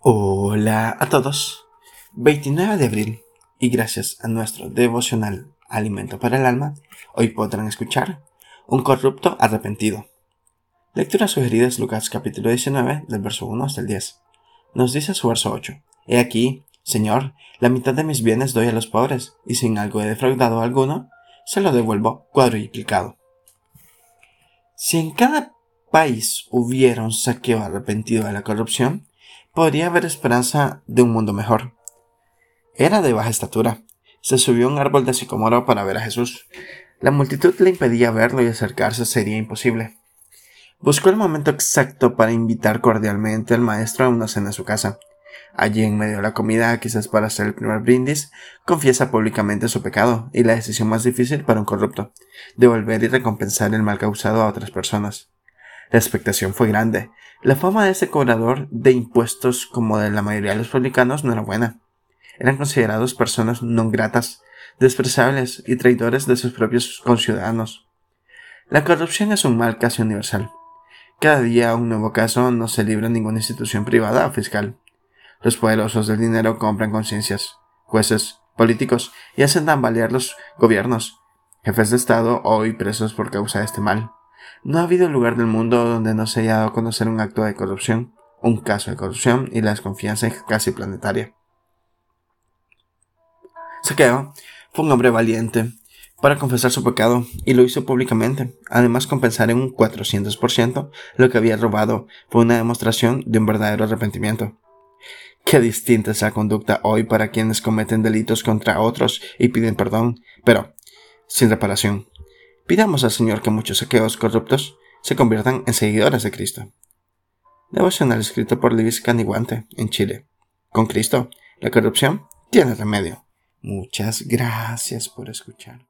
Hola a todos. 29 de abril y gracias a nuestro devocional Alimento para el Alma, hoy podrán escuchar Un corrupto arrepentido. Lectura sugerida es Lucas capítulo 19 del verso 1 hasta el 10. Nos dice su verso 8. He aquí, Señor, la mitad de mis bienes doy a los pobres, y sin algo he defraudado alguno, se lo devuelvo cuadruplicado. Si en cada país hubiera un saqueo arrepentido de la corrupción, podría haber esperanza de un mundo mejor. Era de baja estatura. Se subió a un árbol de sicomoro para ver a Jesús. La multitud le impedía verlo y acercarse sería imposible. Buscó el momento exacto para invitar cordialmente al maestro a una cena en su casa. Allí en medio de la comida, quizás para hacer el primer brindis, confiesa públicamente su pecado y la decisión más difícil para un corrupto, devolver y recompensar el mal causado a otras personas. La expectación fue grande. La fama de ese cobrador de impuestos como de la mayoría de los publicanos no era buena. Eran considerados personas no gratas, despreciables y traidores de sus propios conciudadanos. La corrupción es un mal casi universal. Cada día un nuevo caso no se libra ninguna institución privada o fiscal. Los poderosos del dinero compran conciencias, jueces, políticos y hacen tambalear los gobiernos, jefes de Estado hoy presos por causa de este mal. No ha habido lugar del mundo donde no se haya dado a conocer un acto de corrupción, un caso de corrupción y la desconfianza casi planetaria. Saqueo fue un hombre valiente para confesar su pecado y lo hizo públicamente. Además, compensar en un 400% lo que había robado fue una demostración de un verdadero arrepentimiento. Qué distinta es la conducta hoy para quienes cometen delitos contra otros y piden perdón, pero sin reparación. Pidamos al Señor que muchos saqueos corruptos se conviertan en seguidores de Cristo. Devocional escrito por Luis Caniguante, en Chile. Con Cristo, la corrupción tiene remedio. Muchas gracias por escuchar.